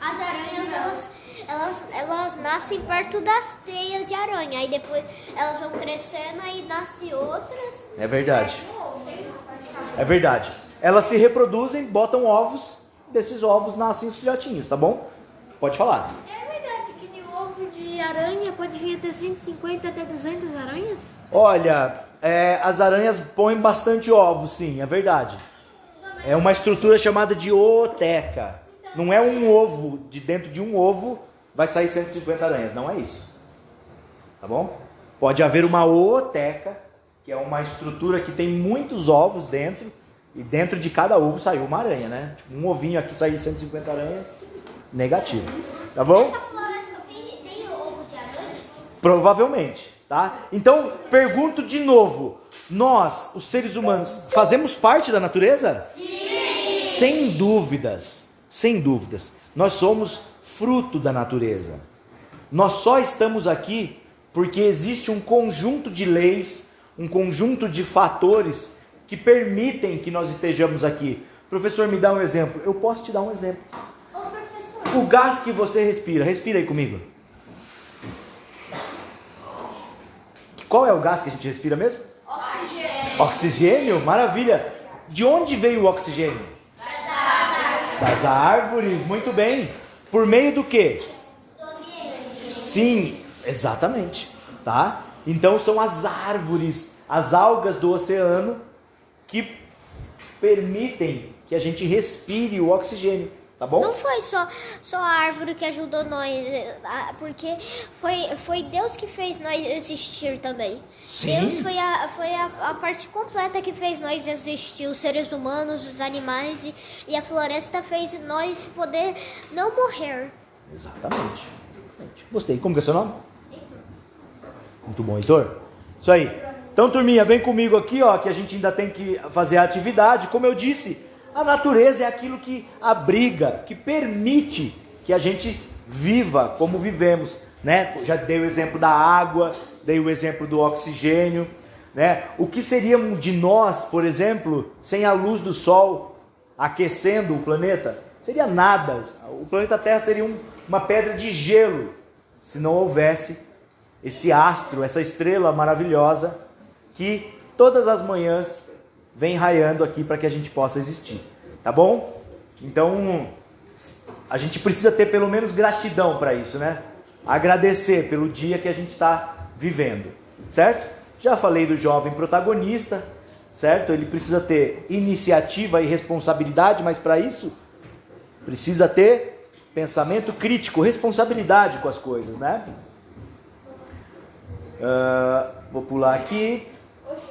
[SPEAKER 5] As aranhas, elas, elas, elas nascem perto das teias de aranha. Aí depois elas vão crescendo, aí nascem outras.
[SPEAKER 1] É verdade. É verdade. Elas se reproduzem, botam ovos, desses ovos nascem os filhotinhos, tá bom? Pode falar.
[SPEAKER 7] É verdade que no ovo de aranha pode vir até 150 até 200 aranhas?
[SPEAKER 1] Olha, é, as aranhas põem bastante ovos, sim, é verdade. É uma estrutura chamada de ooteca. Não é um ovo, de dentro de um ovo vai sair 150 aranhas, não é isso. Tá bom? Pode haver uma ooteca, que é uma estrutura que tem muitos ovos dentro, e dentro de cada ovo saiu uma aranha, né? Tipo, um ovinho aqui sair 150 aranhas, negativo. Tá bom?
[SPEAKER 5] Essa floresta tem, tem ovo de aranha?
[SPEAKER 1] Provavelmente, tá? Então, pergunto de novo: nós, os seres humanos, fazemos parte da natureza? Sim! Sem dúvidas, sem dúvidas. Nós somos fruto da natureza. Nós só estamos aqui porque existe um conjunto de leis, um conjunto de fatores que permitem que nós estejamos aqui. Professor, me dá um exemplo. Eu posso te dar um exemplo.
[SPEAKER 5] Ô, professor.
[SPEAKER 1] O gás que você respira, respira aí comigo. Qual é o gás que a gente respira mesmo? Oxigênio. Oxigênio? Maravilha. De onde veio o oxigênio? Das árvores. Das árvores, muito bem. Por meio do quê? Sim, exatamente, tá? Então são as árvores, as algas do oceano que permitem que a gente respire o oxigênio, tá bom?
[SPEAKER 5] Não foi só, só a árvore que ajudou nós, porque foi, foi Deus que fez nós existir também.
[SPEAKER 1] Sim.
[SPEAKER 5] Deus foi, a, foi a, a parte completa que fez nós existir, os seres humanos, os animais e, e a floresta fez nós poder não morrer.
[SPEAKER 1] Exatamente, exatamente. Gostei. Como que é seu nome? Muito bom, Heitor. Isso aí. Então, turminha, vem comigo aqui, ó, que a gente ainda tem que fazer a atividade. Como eu disse, a natureza é aquilo que abriga, que permite que a gente viva como vivemos, né? Já dei o exemplo da água, dei o exemplo do oxigênio, né? O que seria de nós, por exemplo, sem a luz do sol aquecendo o planeta? Seria nada. O planeta Terra seria um, uma pedra de gelo se não houvesse esse astro, essa estrela maravilhosa que todas as manhãs vem raiando aqui para que a gente possa existir, tá bom? Então, a gente precisa ter pelo menos gratidão para isso, né? Agradecer pelo dia que a gente está vivendo, certo? Já falei do jovem protagonista, certo? Ele precisa ter iniciativa e responsabilidade, mas para isso precisa ter pensamento crítico, responsabilidade com as coisas, né? Uh, vou pular aqui.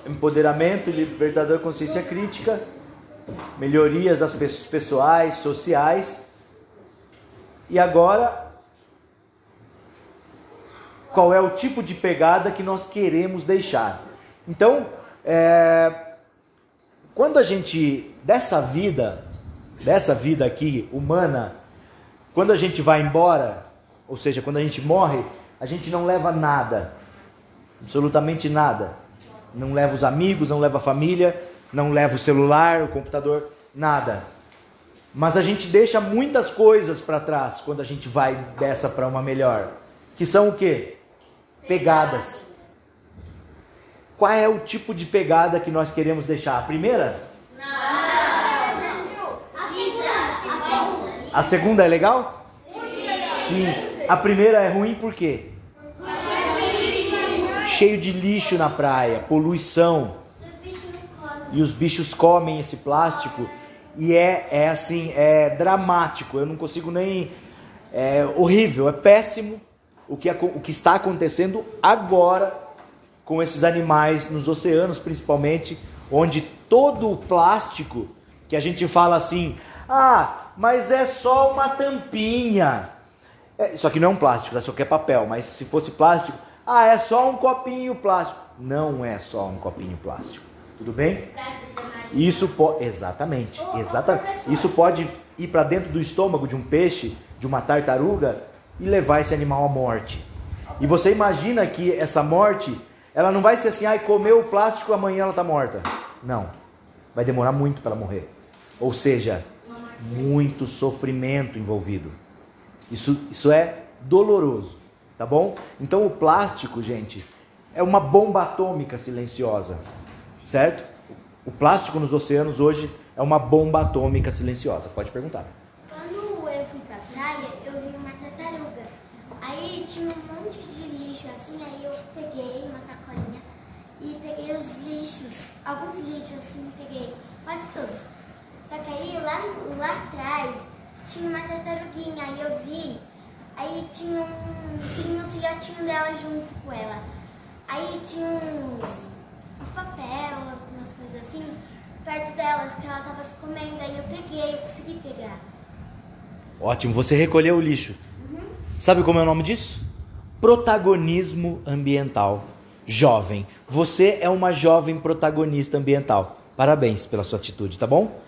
[SPEAKER 1] Empoderamento, libertador, consciência crítica, melhorias das pessoais, sociais. E agora, qual é o tipo de pegada que nós queremos deixar? Então, é, quando a gente dessa vida, dessa vida aqui humana, quando a gente vai embora, ou seja, quando a gente morre, a gente não leva nada, absolutamente nada. Não leva os amigos, não leva a família, não leva o celular, o computador, nada. Mas a gente deixa muitas coisas para trás quando a gente vai dessa para uma melhor, que são o quê? Pegadas. Qual é o tipo de pegada que nós queremos deixar? A primeira? A segunda é legal? Sim. A primeira é ruim por quê? Cheio de lixo na praia, poluição. E os bichos comem esse plástico e é, é assim, é dramático. Eu não consigo nem. É horrível, é péssimo o que, o que está acontecendo agora com esses animais nos oceanos, principalmente, onde todo o plástico que a gente fala assim, ah, mas é só uma tampinha. É, aqui não é um plástico, isso aqui é papel, mas se fosse plástico, ah, é só um copinho plástico. Não é só um copinho plástico. Tudo bem? Isso pode. Exatamente, exatamente. Isso pode ir para dentro do estômago de um peixe, de uma tartaruga e levar esse animal à morte. E você imagina que essa morte, ela não vai ser assim, ai, comeu o plástico, amanhã ela está morta. Não. Vai demorar muito para ela morrer. Ou seja, muito sofrimento envolvido. Isso, isso é doloroso, tá bom? Então o plástico, gente, é uma bomba atômica silenciosa, certo? O plástico nos oceanos hoje é uma bomba atômica silenciosa. Pode perguntar.
[SPEAKER 2] Quando eu fui pra praia, eu vi uma tartaruga. Aí tinha um monte de lixo assim, aí eu peguei uma sacolinha e peguei os lixos, alguns lixos assim, peguei, quase todos. Só que aí lá, lá atrás tinha uma tartaruguinha, aí eu vi, aí tinha um. tinha os filhotinhos dela junto com ela. Aí tinha uns, uns papéis, umas coisas assim, perto delas, que ela tava se comendo, aí eu peguei, eu consegui pegar.
[SPEAKER 1] Ótimo, você recolheu o lixo. Sabe como é o nome disso? Protagonismo ambiental. Jovem. Você é uma jovem protagonista ambiental. Parabéns pela sua atitude, tá bom?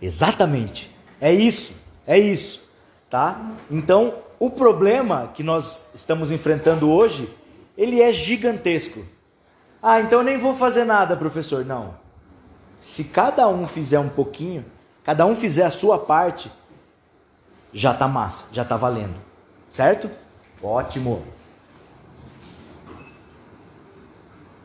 [SPEAKER 1] Exatamente. É isso. É isso, tá? Então, o problema que nós estamos enfrentando hoje, ele é gigantesco. Ah, então eu nem vou fazer nada, professor. Não. Se cada um fizer um pouquinho, cada um fizer a sua parte, já tá massa, já tá valendo. Certo? Ótimo.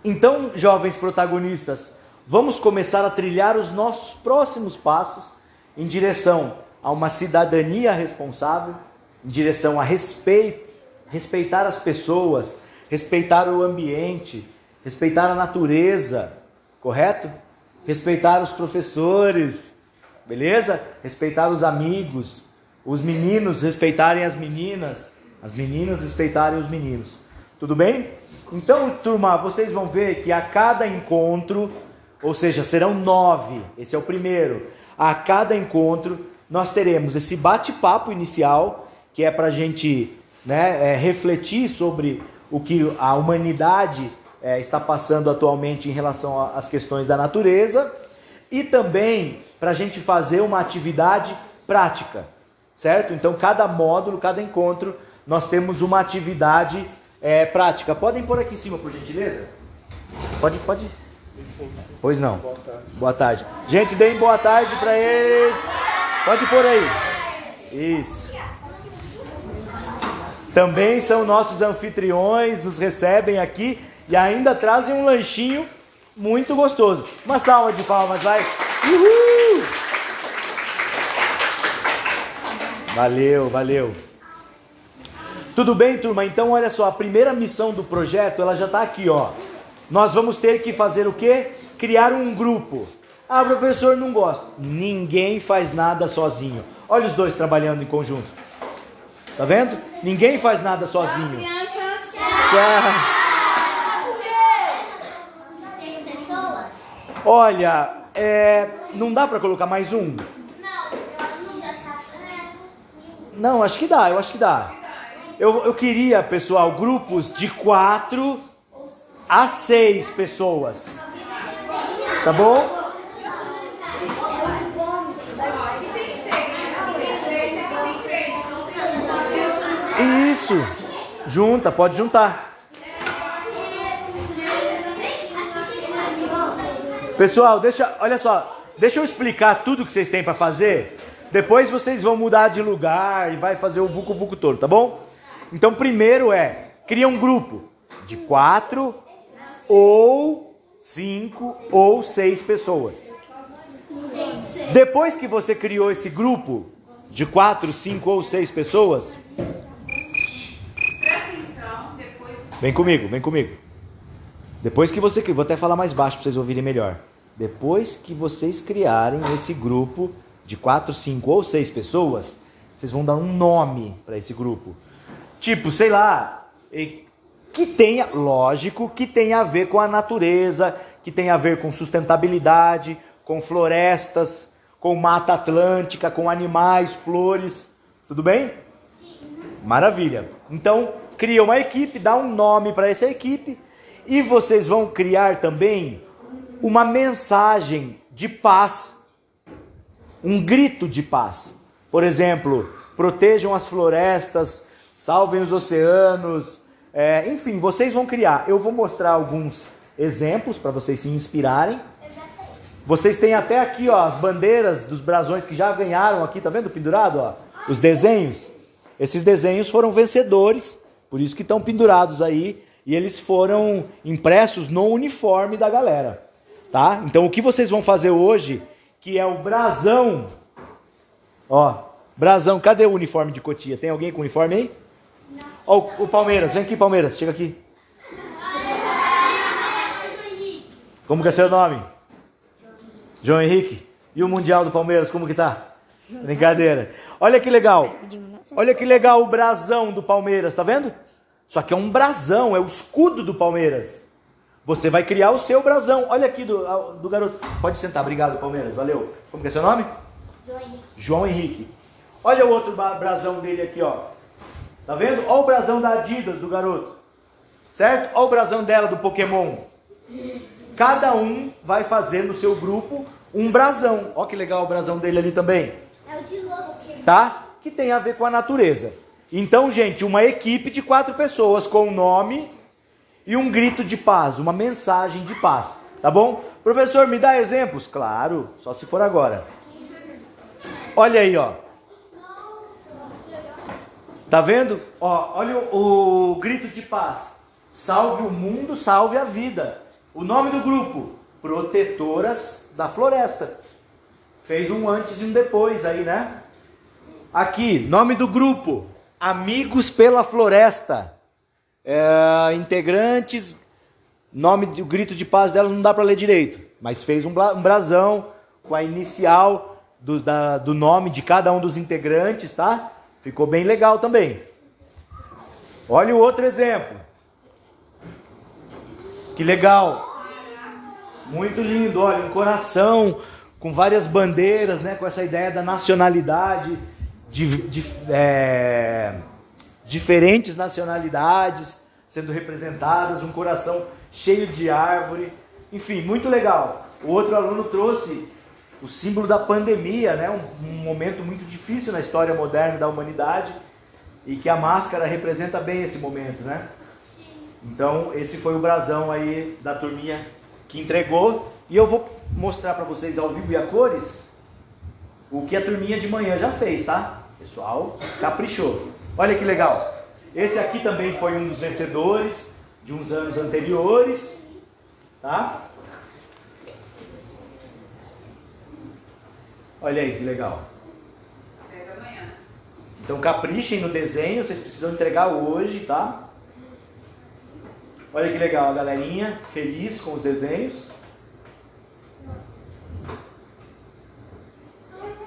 [SPEAKER 1] Então, jovens protagonistas, vamos começar a trilhar os nossos próximos passos em direção a uma cidadania responsável, em direção a respeito, respeitar as pessoas, respeitar o ambiente, respeitar a natureza, correto? Respeitar os professores, beleza? Respeitar os amigos, os meninos respeitarem as meninas, as meninas respeitarem os meninos. Tudo bem? Então, turma, vocês vão ver que a cada encontro, ou seja, serão nove, esse é o primeiro. A cada encontro, nós teremos esse bate-papo inicial, que é para a gente né, é, refletir sobre o que a humanidade é, está passando atualmente em relação às questões da natureza, e também para a gente fazer uma atividade prática, certo? Então, cada módulo, cada encontro, nós temos uma atividade é, prática. Podem pôr aqui em cima, por gentileza? Pode, pode. Pois não. Boa tarde. Boa tarde. Gente, deem boa tarde para eles. Pode pôr aí. Isso. Também são nossos anfitriões, nos recebem aqui e ainda trazem um lanchinho muito gostoso. Uma salva de palmas, vai. Uhul! Valeu, valeu. Tudo bem, turma? Então, olha só, a primeira missão do projeto, ela já está aqui, ó. Nós vamos ter que fazer o quê? Criar um grupo. Ah, professor, não gosto. Ninguém faz nada sozinho. Olha os dois trabalhando em conjunto. Tá vendo? Ninguém faz nada sozinho. Tchau. Olha, é, não dá para colocar mais um? Não, acho que dá, eu acho que dá. Eu, eu queria, pessoal, grupos de quatro a seis pessoas. Tá bom? Isso. Junta, pode juntar. Pessoal, deixa, olha só, deixa eu explicar tudo que vocês têm para fazer. Depois vocês vão mudar de lugar e vai fazer o buco buco todo, tá bom? Então, primeiro é cria um grupo de quatro ou cinco ou seis pessoas. Depois que você criou esse grupo de quatro, cinco ou seis pessoas, Vem comigo, vem comigo. Depois que você vou até falar mais baixo para vocês ouvirem melhor. Depois que vocês criarem esse grupo de quatro, cinco ou seis pessoas, vocês vão dar um nome para esse grupo. Tipo, sei lá, que tenha, lógico, que tenha a ver com a natureza, que tenha a ver com sustentabilidade, com florestas, com mata atlântica, com animais, flores. Tudo bem? Maravilha. Então, cria uma equipe, dá um nome para essa equipe e vocês vão criar também uma mensagem de paz, um grito de paz. Por exemplo, protejam as florestas, salvem os oceanos, é, enfim, vocês vão criar. Eu vou mostrar alguns exemplos para vocês se inspirarem. Vocês têm até aqui ó, as bandeiras dos brasões que já ganharam aqui, tá vendo pendurado? Ó, os desenhos. Esses desenhos foram vencedores por isso que estão pendurados aí e eles foram impressos no uniforme da galera, tá? Então o que vocês vão fazer hoje, que é o brasão, ó, brasão, cadê o uniforme de Cotia? Tem alguém com uniforme aí? Não. Ó, o Palmeiras, vem aqui Palmeiras, chega aqui. Como que é seu nome? João Henrique. E o Mundial do Palmeiras, como que tá? Brincadeira. Olha que legal. Olha que legal o brasão do Palmeiras, tá vendo? Só que é um brasão, é o escudo do Palmeiras. Você vai criar o seu brasão. Olha aqui do, do garoto. Pode sentar, obrigado, Palmeiras. Valeu. Como que é seu nome?
[SPEAKER 5] João Henrique.
[SPEAKER 1] João Henrique. Olha o outro brasão dele aqui, ó. Tá vendo? Olha o brasão da Adidas do garoto. Certo? Olha o brasão dela do Pokémon. Cada um vai fazer no seu grupo um brasão. Olha que legal o brasão dele ali também.
[SPEAKER 5] É o de lobo.
[SPEAKER 1] Tá? Que tem a ver com a natureza. Então, gente, uma equipe de quatro pessoas com um nome e um grito de paz, uma mensagem de paz, tá bom? Professor, me dá exemplos? Claro, só se for agora. Olha aí, ó. Tá vendo? Ó, olha o, o grito de paz. Salve o mundo, salve a vida. O nome do grupo: Protetoras da Floresta. Fez um antes e um depois aí, né? Aqui, nome do grupo: Amigos pela Floresta. É, integrantes, nome do grito de paz dela não dá para ler direito, mas fez um, bra- brasão com a inicial do, da- do nome de cada um dos integrantes, tá? Ficou bem legal também. Olha o outro exemplo. Que legal. Muito lindo, olha, um coração com várias bandeiras, né? Com essa ideia da nacionalidade, de, de- é, diferentes nacionalidades sendo representadas, um coração cheio de árvore, enfim, muito legal. O outro aluno trouxe o símbolo da pandemia, né? Um, um momento muito difícil na história moderna da humanidade e que a máscara representa bem esse momento, né? Então, esse foi o brasão aí da turminha que entregou. E eu vou mostrar para vocês ao vivo e a cores o que a turminha de manhã já fez, tá? Pessoal, caprichou. Olha que legal. Esse aqui também foi um dos vencedores de uns anos anteriores, tá? Olha aí que legal. Então caprichem no desenho, vocês precisam entregar hoje, tá? Olha que legal, a galerinha feliz com os desenhos.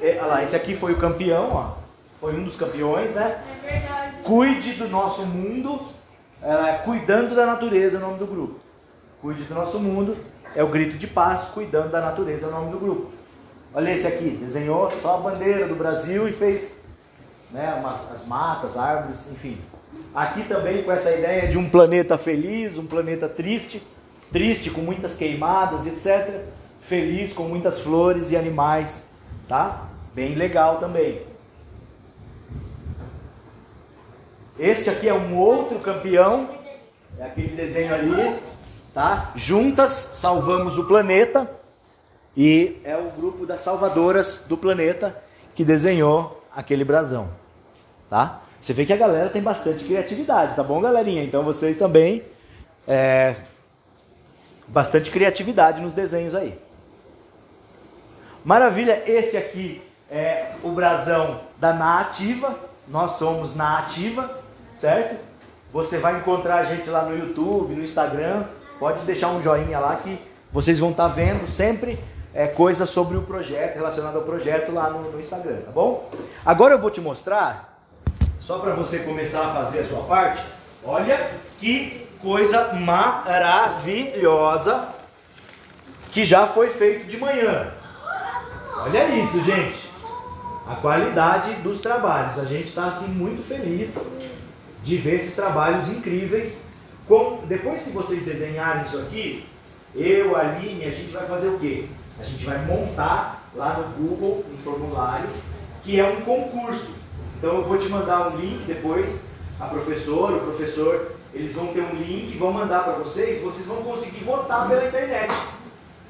[SPEAKER 1] É, olha lá, esse aqui foi o campeão, ó. Foi um dos campeões, né?
[SPEAKER 7] É verdade.
[SPEAKER 1] Cuide do nosso mundo, é, cuidando da natureza, é o nome do grupo. Cuide do nosso mundo, é o grito de paz, cuidando da natureza, é o nome do grupo. Olha esse aqui, desenhou só a bandeira do Brasil e fez né, umas, as matas, árvores, enfim. Aqui também com essa ideia de um planeta feliz, um planeta triste, triste com muitas queimadas, etc. Feliz com muitas flores e animais, tá? Bem legal também. Este aqui é um outro campeão, é aquele desenho ali, tá? Juntas salvamos o planeta e é o grupo das salvadoras do planeta que desenhou aquele brasão, tá? Você vê que a galera tem bastante criatividade, tá bom, galerinha? Então vocês também é, bastante criatividade nos desenhos aí. Maravilha, esse aqui é o brasão da Na Ativa. Nós somos Na Ativa, certo? Você vai encontrar a gente lá no YouTube, no Instagram. Pode deixar um joinha lá que vocês vão estar vendo sempre é, coisas sobre o projeto, relacionado ao projeto lá no, no Instagram, tá bom? Agora eu vou te mostrar, só para você começar a fazer a sua parte. Olha que coisa maravilhosa que já foi feito de manhã. Olha isso, gente. A qualidade dos trabalhos. A gente está assim muito feliz de ver esses trabalhos incríveis. Com, depois que vocês desenharem isso aqui, eu, a Aline, a gente vai fazer o quê? A gente vai montar lá no Google um formulário que é um concurso. Então eu vou te mandar um link depois, a professora, o professor, eles vão ter um link vão mandar para vocês, vocês vão conseguir votar pela internet.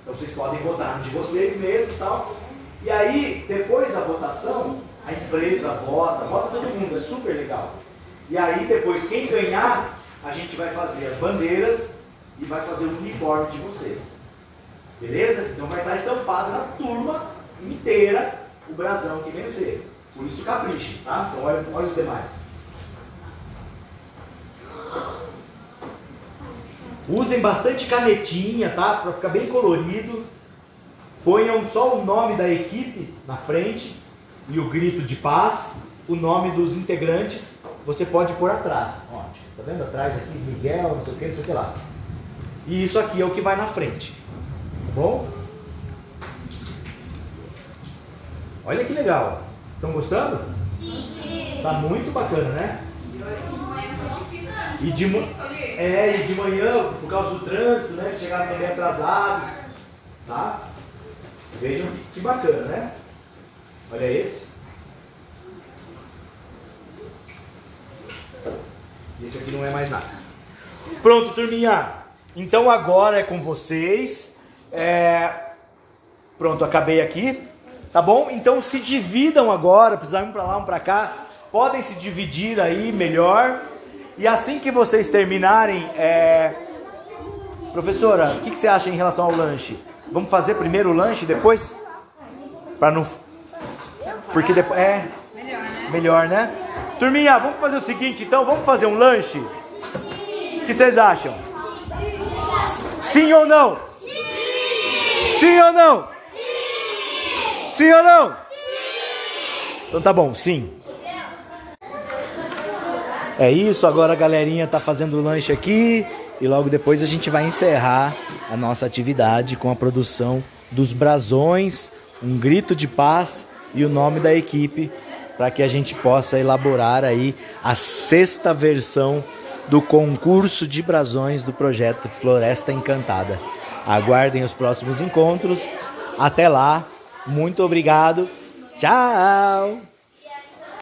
[SPEAKER 1] Então vocês podem votar de vocês mesmo e tal. E aí, depois da votação, a empresa vota, vota todo mundo, é super legal. E aí depois quem ganhar, a gente vai fazer as bandeiras e vai fazer o uniforme de vocês. Beleza? Então vai estar estampado na turma inteira o brasão que vencer. Por isso capriche, tá? Então olha, olha os demais. Usem bastante canetinha, tá? Para ficar bem colorido. Ponham só o nome da equipe na frente e o grito de paz, o nome dos integrantes, você pode pôr atrás. Ó, tá vendo atrás aqui, Miguel, não sei o que, não sei o que lá. E isso aqui é o que vai na frente. Tá bom? Olha que legal. Estão gostando? Sim. Tá muito bacana, né? E de, é, e de manhã, por causa do trânsito, né? Chegaram também atrasados. Tá? Vejam que bacana, né? Olha esse. Esse aqui não é mais nada. Pronto, turminha. Então agora é com vocês. É, Pronto, acabei aqui. Tá bom? Então se dividam agora, precisam ir para lá, um para cá. Podem se dividir aí melhor. E assim que vocês terminarem, é... professora, o que, que você acha em relação ao lanche? Vamos fazer primeiro o lanche depois? Para não. Porque depois. É. Melhor, né? Melhor, né? Turminha, vamos fazer o seguinte então, vamos fazer um lanche? O que vocês acham? Sim ou não? Sim, sim ou não? Sim ou não? Sim. Então tá bom, sim. É isso, agora a galerinha tá fazendo o lanche aqui e logo depois a gente vai encerrar a nossa atividade com a produção dos brasões, um grito de paz e o nome da equipe para que a gente possa elaborar aí a sexta versão do concurso de brasões do projeto Floresta Encantada. Aguardem os próximos encontros. Até lá. Muito obrigado. Tchau!